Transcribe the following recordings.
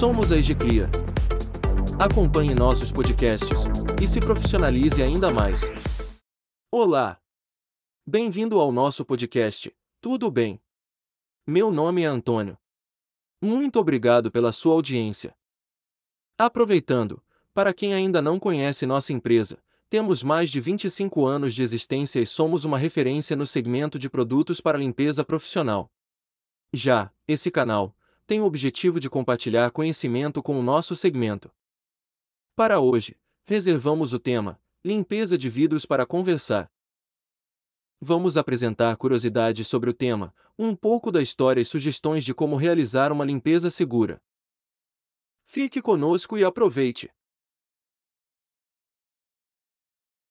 Somos a Egicria. Acompanhe nossos podcasts e se profissionalize ainda mais. Olá! Bem-vindo ao nosso podcast. Tudo bem? Meu nome é Antônio. Muito obrigado pela sua audiência. Aproveitando, para quem ainda não conhece nossa empresa, temos mais de 25 anos de existência e somos uma referência no segmento de produtos para limpeza profissional. Já, esse canal tem o objetivo de compartilhar conhecimento com o nosso segmento. Para hoje, reservamos o tema Limpeza de vidros para conversar. Vamos apresentar curiosidades sobre o tema, um pouco da história e sugestões de como realizar uma limpeza segura. Fique conosco e aproveite!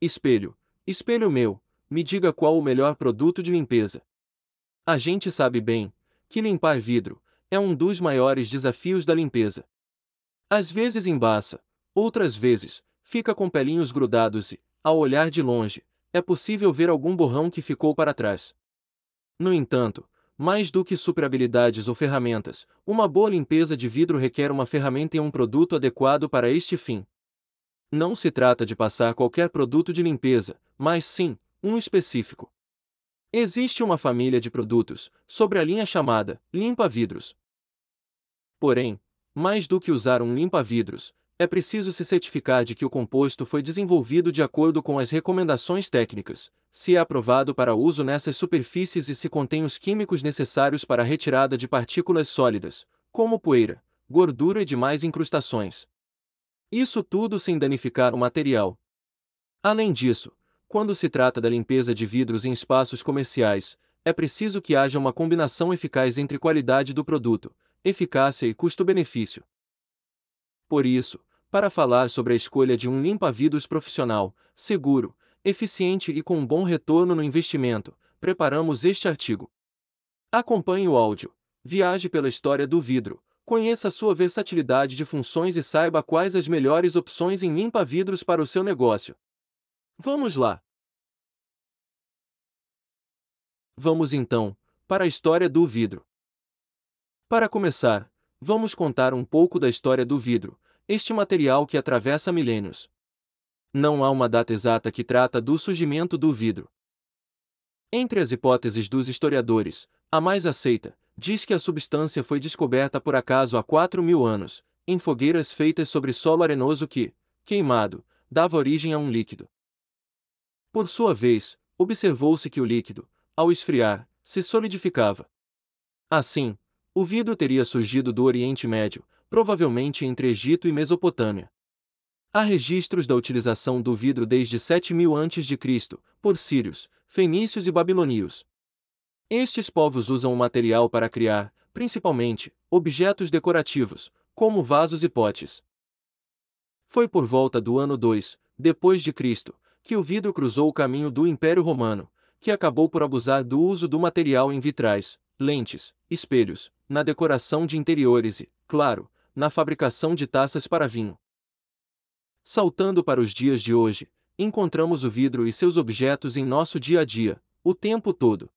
Espelho. Espelho meu, me diga qual o melhor produto de limpeza. A gente sabe bem que limpar vidro é um dos maiores desafios da limpeza. Às vezes embaça, outras vezes fica com pelinhos grudados e, ao olhar de longe, é possível ver algum borrão que ficou para trás. No entanto, mais do que superabilidades ou ferramentas, uma boa limpeza de vidro requer uma ferramenta e um produto adequado para este fim. Não se trata de passar qualquer produto de limpeza, mas sim, um específico. Existe uma família de produtos, sobre a linha chamada limpa-vidros. Porém, mais do que usar um limpa-vidros, é preciso se certificar de que o composto foi desenvolvido de acordo com as recomendações técnicas, se é aprovado para uso nessas superfícies e se contém os químicos necessários para a retirada de partículas sólidas, como poeira, gordura e demais incrustações. Isso tudo sem danificar o material. Além disso, quando se trata da limpeza de vidros em espaços comerciais, é preciso que haja uma combinação eficaz entre qualidade do produto, eficácia e custo-benefício. Por isso, para falar sobre a escolha de um limpa-vidros profissional, seguro, eficiente e com um bom retorno no investimento, preparamos este artigo. Acompanhe o áudio. Viaje pela história do vidro, Conheça sua versatilidade de funções e saiba quais as melhores opções em limpa-vidros para o seu negócio. Vamos lá! Vamos então para a história do vidro. Para começar, vamos contar um pouco da história do vidro, este material que atravessa milênios. Não há uma data exata que trata do surgimento do vidro. Entre as hipóteses dos historiadores, a mais aceita diz que a substância foi descoberta por acaso há 4 mil anos, em fogueiras feitas sobre solo arenoso que, queimado, dava origem a um líquido. Por sua vez, observou-se que o líquido, ao esfriar, se solidificava. Assim, o vidro teria surgido do Oriente Médio, provavelmente entre Egito e Mesopotâmia. Há registros da utilização do vidro desde 7000 a.C., por sírios, fenícios e babilônios. Estes povos usam o material para criar, principalmente, objetos decorativos, como vasos e potes. Foi por volta do ano 2, depois de Cristo, que o vidro cruzou o caminho do Império Romano, que acabou por abusar do uso do material em vitrais, lentes, espelhos, na decoração de interiores e, claro, na fabricação de taças para vinho. Saltando para os dias de hoje, encontramos o vidro e seus objetos em nosso dia a dia, o tempo todo.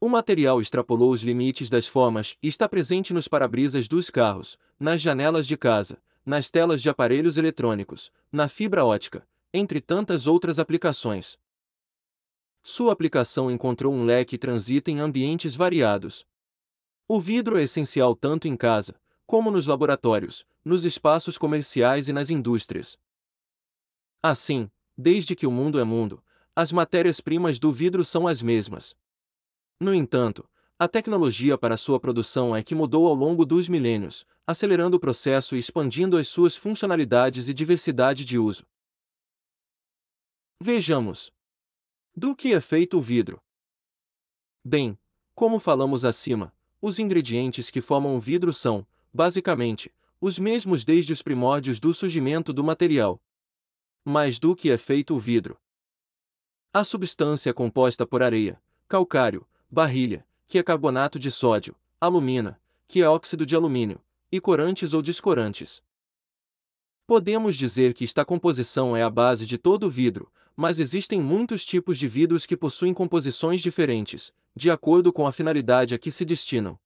O material extrapolou os limites das formas e está presente nos para-brisas dos carros, nas janelas de casa, nas telas de aparelhos eletrônicos, na fibra ótica, entre tantas outras aplicações. Sua aplicação encontrou um leque e transita em ambientes variados. O vidro é essencial tanto em casa, como nos laboratórios, nos espaços comerciais e nas indústrias. Assim, desde que o mundo é mundo, as matérias-primas do vidro são as mesmas. No entanto, a tecnologia para sua produção é que mudou ao longo dos milênios, acelerando o processo e expandindo as suas funcionalidades e diversidade de uso. Vejamos. Do que é feito o vidro? Bem, como falamos acima, os ingredientes que formam o vidro são, basicamente, os mesmos desde os primórdios do surgimento do material. Mas do que é feito o vidro? A substância é composta por areia, calcário, barrilha, que é carbonato de sódio, alumina, que é óxido de alumínio, e corantes ou descorantes. Podemos dizer que esta composição é a base de todo o vidro, mas existem muitos tipos de vidros que possuem composições diferentes, de acordo com a finalidade a que se destinam.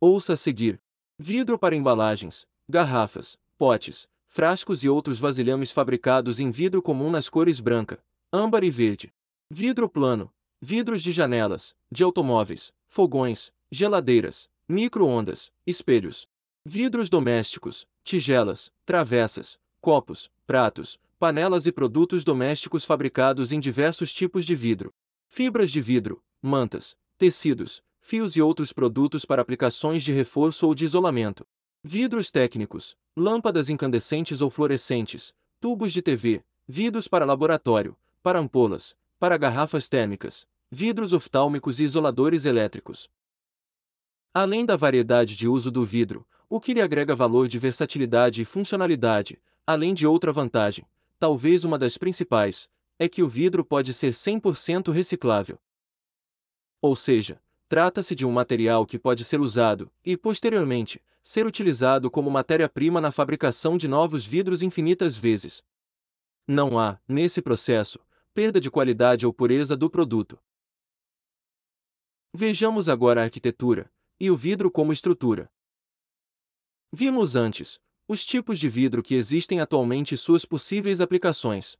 Ouça a seguir: vidro para embalagens, garrafas, potes, frascos e outros vasilhames fabricados em vidro comum nas cores branca, âmbar e verde. Vidro plano, vidros de janelas, de automóveis, fogões, geladeiras, micro-ondas, espelhos. Vidros domésticos, tigelas, travessas, copos, pratos, panelas e produtos domésticos fabricados em diversos tipos de vidro. Fibras de vidro, mantas, tecidos, fios e outros produtos para aplicações de reforço ou de isolamento. Vidros técnicos, lâmpadas incandescentes ou fluorescentes, tubos de TV, vidros para laboratório, para ampolas, para garrafas térmicas, vidros oftálmicos e isoladores elétricos. Além da variedade de uso do vidro, o que lhe agrega valor de versatilidade e funcionalidade, além de outra vantagem, talvez uma das principais, é que o vidro pode ser 100% reciclável. Ou seja, trata-se de um material que pode ser usado, e, posteriormente, ser utilizado como matéria-prima na fabricação de novos vidros infinitas vezes. Não há, nesse processo, perda de qualidade ou pureza do produto. Vejamos agora a arquitetura e o vidro como estrutura. Vimos antes os tipos de vidro que existem atualmente e suas possíveis aplicações.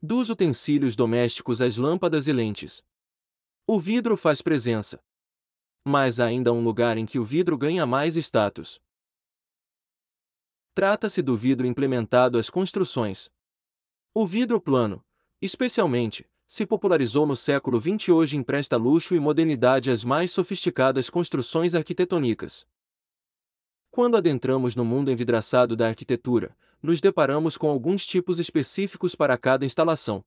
Dos utensílios domésticos às lâmpadas e lentes. O vidro faz presença, mas há ainda um lugar em que o vidro ganha mais status. Trata-se do vidro implementado às construções. O vidro plano, especialmente, se popularizou no século XX e hoje empresta luxo e modernidade às mais sofisticadas construções arquitetônicas. Quando adentramos no mundo envidraçado da arquitetura, nos deparamos com alguns tipos específicos para cada instalação.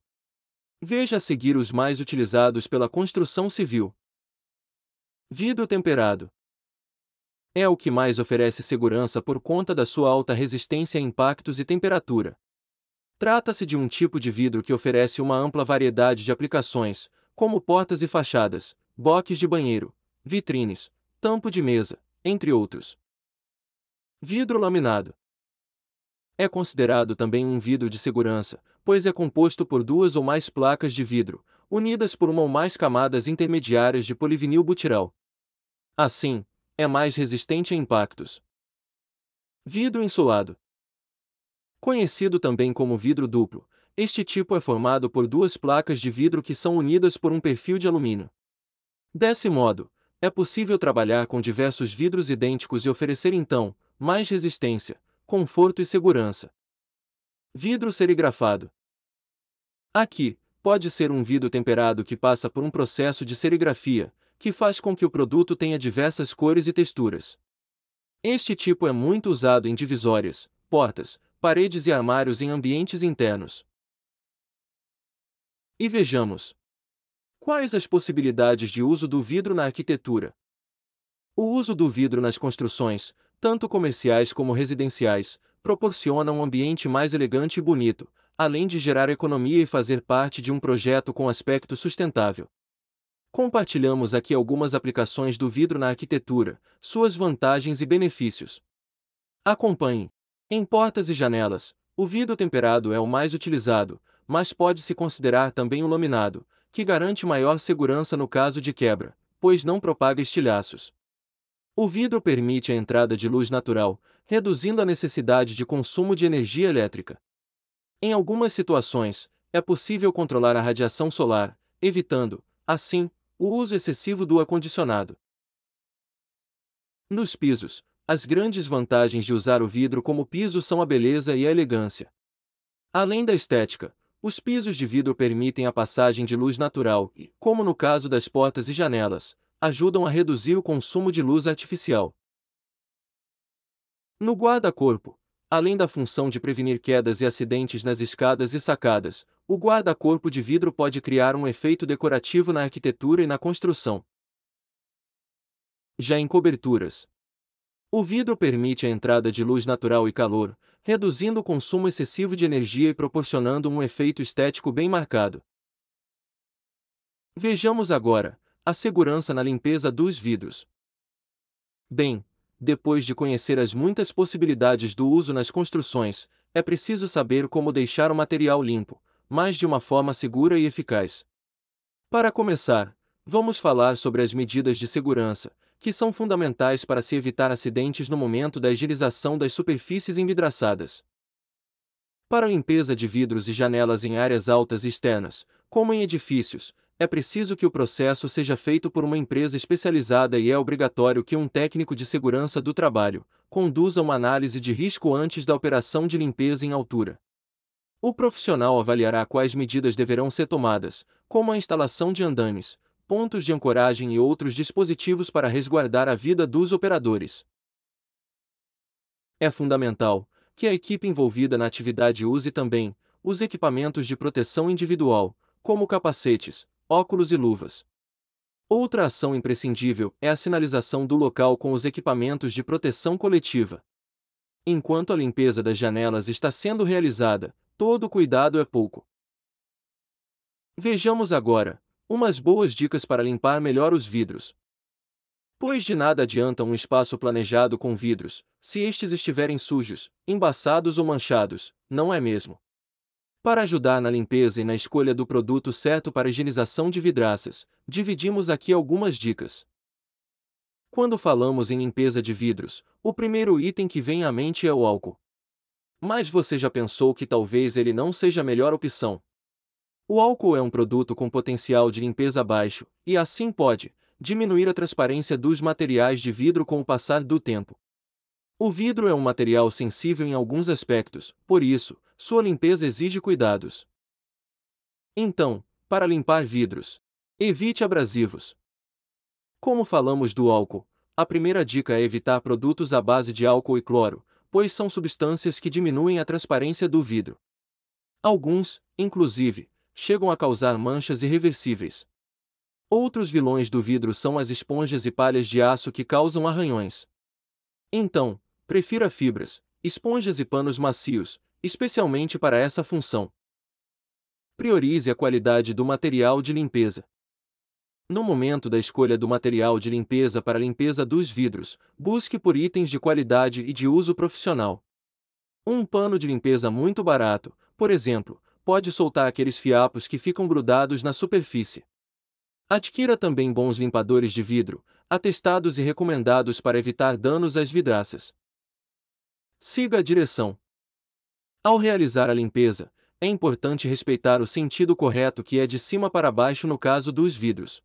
Veja a seguir os mais utilizados pela construção civil. Vidro temperado. É o que mais oferece segurança por conta da sua alta resistência a impactos e temperatura. Trata-se de um tipo de vidro que oferece uma ampla variedade de aplicações, como portas e fachadas, boques de banheiro, vitrines, tampo de mesa, entre outros. Vidro laminado. É considerado também um vidro de segurança, pois é composto por duas ou mais placas de vidro, unidas por uma ou mais camadas intermediárias de polivinil butiral. Assim, é mais resistente a impactos. Vidro insulado. Conhecido também como vidro duplo, este tipo é formado por duas placas de vidro que são unidas por um perfil de alumínio. Desse modo, é possível trabalhar com diversos vidros idênticos e oferecer então mais resistência, conforto e segurança. Vidro serigrafado. Aqui, pode ser um vidro temperado que passa por um processo de serigrafia, que faz com que o produto tenha diversas cores e texturas. Este tipo é muito usado em divisórias, portas, paredes e armários em ambientes internos. E vejamos. Quais as possibilidades de uso do vidro na arquitetura? O uso do vidro nas construções, tanto comerciais como residenciais, proporciona um ambiente mais elegante e bonito, além de gerar economia e fazer parte de um projeto com aspecto sustentável. Compartilhamos aqui algumas aplicações do vidro na arquitetura, suas vantagens e benefícios. Acompanhe. Em portas e janelas, o vidro temperado é o mais utilizado, mas pode-se considerar também o laminado, que garante maior segurança no caso de quebra, pois não propaga estilhaços. O vidro permite a entrada de luz natural, reduzindo a necessidade de consumo de energia elétrica. Em algumas situações, é possível controlar a radiação solar, evitando, assim, o uso excessivo do ar-condicionado. Nos pisos, as grandes vantagens de usar o vidro como piso são a beleza e a elegância. Além da estética, os pisos de vidro permitem a passagem de luz natural e, como no caso das portas e janelas, ajudam a reduzir o consumo de luz artificial. No guarda-corpo, além da função de prevenir quedas e acidentes nas escadas e sacadas, o guarda-corpo de vidro pode criar um efeito decorativo na arquitetura e na construção. Já em coberturas, o vidro permite a entrada de luz natural e calor, reduzindo o consumo excessivo de energia e proporcionando um efeito estético bem marcado. Vejamos agora a segurança na limpeza dos vidros. Bem, depois de conhecer as muitas possibilidades do uso nas construções, é preciso saber como deixar o material limpo, mas de uma forma segura e eficaz. Para começar, vamos falar sobre as medidas de segurança, que são fundamentais para se evitar acidentes no momento da higienização das superfícies envidraçadas. Para a limpeza de vidros e janelas em áreas altas e externas, como em edifícios, é preciso que o processo seja feito por uma empresa especializada e é obrigatório que um técnico de segurança do trabalho conduza uma análise de risco antes da operação de limpeza em altura. O profissional avaliará quais medidas deverão ser tomadas, como a instalação de andames, pontos de ancoragem e outros dispositivos para resguardar a vida dos operadores. É fundamental que a equipe envolvida na atividade use também os equipamentos de proteção individual, como capacetes, óculos e luvas. Outra ação imprescindível é a sinalização do local com os equipamentos de proteção coletiva. Enquanto a limpeza das janelas está sendo realizada, todo cuidado é pouco. Vejamos agora umas boas dicas para limpar melhor os vidros. Pois de nada adianta um espaço planejado com vidros, se estes estiverem sujos, embaçados ou manchados, não é mesmo? Para ajudar na limpeza e na escolha do produto certo para higienização de vidraças, dividimos aqui algumas dicas. Quando falamos em limpeza de vidros, o primeiro item que vem à mente é o álcool. Mas você já pensou que talvez ele não seja a melhor opção? O álcool é um produto com potencial de limpeza baixo, e assim pode diminuir a transparência dos materiais de vidro com o passar do tempo. O vidro é um material sensível em alguns aspectos, por isso, sua limpeza exige cuidados. Então, para limpar vidros, evite abrasivos. Como falamos do álcool, a primeira dica é evitar produtos à base de álcool e cloro, pois são substâncias que diminuem a transparência do vidro. Alguns, inclusive, chegam a causar manchas irreversíveis. Outros vilões do vidro são as esponjas e palhas de aço que causam arranhões. Então, prefira fibras, esponjas e panos macios, especialmente para essa função. Priorize a qualidade do material de limpeza. No momento da escolha do material de limpeza para a limpeza dos vidros, busque por itens de qualidade e de uso profissional. Um pano de limpeza muito barato, por exemplo, pode soltar aqueles fiapos que ficam grudados na superfície. Adquira também bons limpadores de vidro, atestados e recomendados para evitar danos às vidraças. Siga a direção. Ao realizar a limpeza, é importante respeitar o sentido correto que é de cima para baixo no caso dos vidros.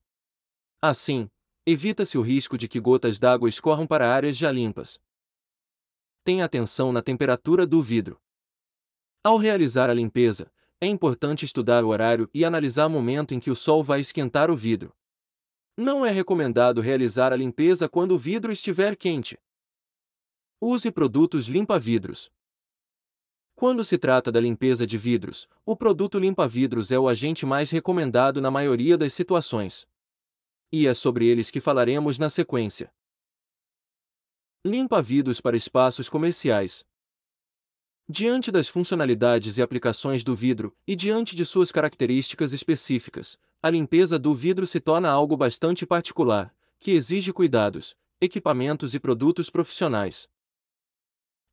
Assim, evita-se o risco de que gotas d'água escorram para áreas já limpas. Tenha atenção na temperatura do vidro. Ao realizar a limpeza, é importante estudar o horário e analisar o momento em que o sol vai esquentar o vidro. Não é recomendado realizar a limpeza quando o vidro estiver quente. Use produtos limpa-vidros. Quando se trata da limpeza de vidros, o produto limpa-vidros é o agente mais recomendado na maioria das situações. E é sobre eles que falaremos na sequência. Limpa-vidros para espaços comerciais. Diante das funcionalidades e aplicações do vidro, e diante de suas características específicas, a limpeza do vidro se torna algo bastante particular, que exige cuidados, equipamentos e produtos profissionais.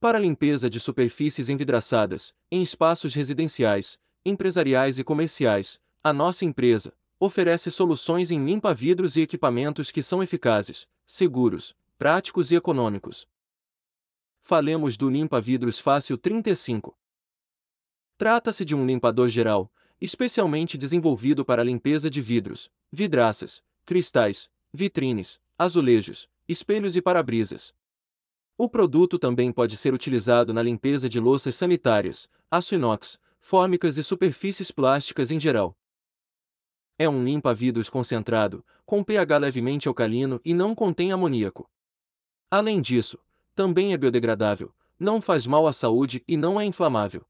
Para a limpeza de superfícies envidraçadas, em espaços residenciais, empresariais e comerciais, a nossa empresa oferece soluções em limpa-vidros e equipamentos que são eficazes, seguros, práticos e econômicos. Falemos do limpa-vidros Fácil 35. Trata-se de um limpador geral, especialmente desenvolvido para a limpeza de vidros, vidraças, cristais, vitrines, azulejos, espelhos e para-brisas. O produto também pode ser utilizado na limpeza de louças sanitárias, aço inox, fórmicas e superfícies plásticas em geral. É um limpa-vidros concentrado, com pH levemente alcalino e não contém amoníaco. Além disso, também é biodegradável, não faz mal à saúde e não é inflamável.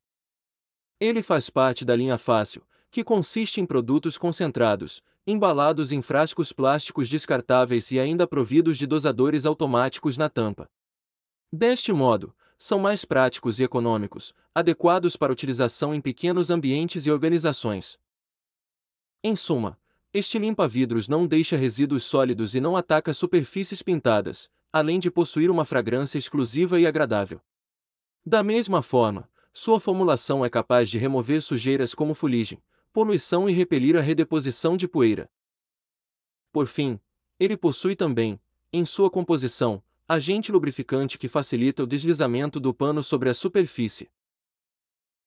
Ele faz parte da linha Fácil, que consiste em produtos concentrados, embalados em frascos plásticos descartáveis e ainda providos de dosadores automáticos na tampa. Deste modo, são mais práticos e econômicos, adequados para utilização em pequenos ambientes e organizações. Em suma, este limpa-vidros não deixa resíduos sólidos e não ataca superfícies pintadas, além de possuir uma fragrância exclusiva e agradável. Da mesma forma, sua formulação é capaz de remover sujeiras como fuligem, poluição e repelir a redeposição de poeira. Por fim, ele possui também, em sua composição, agente lubrificante que facilita o deslizamento do pano sobre a superfície.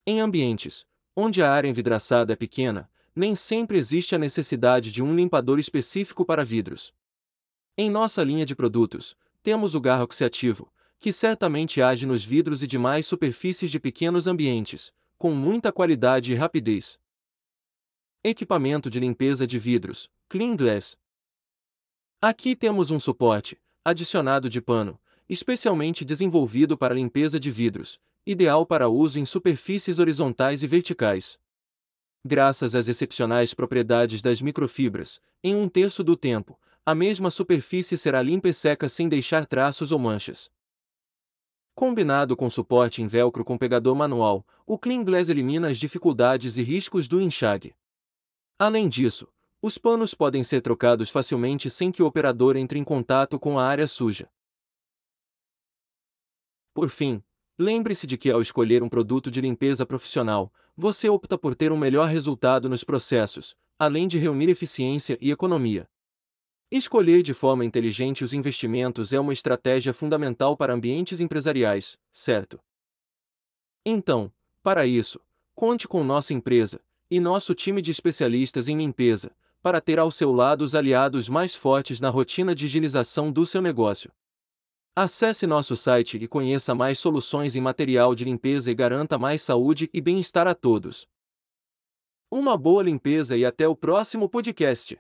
Em ambientes onde a área envidraçada é pequena, nem sempre existe a necessidade de um limpador específico para vidros. Em nossa linha de produtos, temos o garro oxiativo, que certamente age nos vidros e demais superfícies de pequenos ambientes, com muita qualidade e rapidez. Equipamento de limpeza de vidros, Clean Glass. Aqui temos um suporte, adicionado de pano, especialmente desenvolvido para limpeza de vidros, ideal para uso em superfícies horizontais e verticais. Graças às excepcionais propriedades das microfibras, em um terço do tempo, a mesma superfície será limpa e seca sem deixar traços ou manchas. Combinado com suporte em velcro com pegador manual, o Clean Glass elimina as dificuldades e riscos do enxague. Além disso, os panos podem ser trocados facilmente sem que o operador entre em contato com a área suja. Por fim, lembre-se de que ao escolher um produto de limpeza profissional, você opta por ter um melhor resultado nos processos, além de reunir eficiência e economia. Escolher de forma inteligente os investimentos é uma estratégia fundamental para ambientes empresariais, certo? Então, para isso, conte com nossa empresa e nosso time de especialistas em limpeza, para ter ao seu lado os aliados mais fortes na rotina de higienização do seu negócio. Acesse nosso site e conheça mais soluções em material de limpeza e garanta mais saúde e bem-estar a todos. Uma boa limpeza e até o próximo podcast.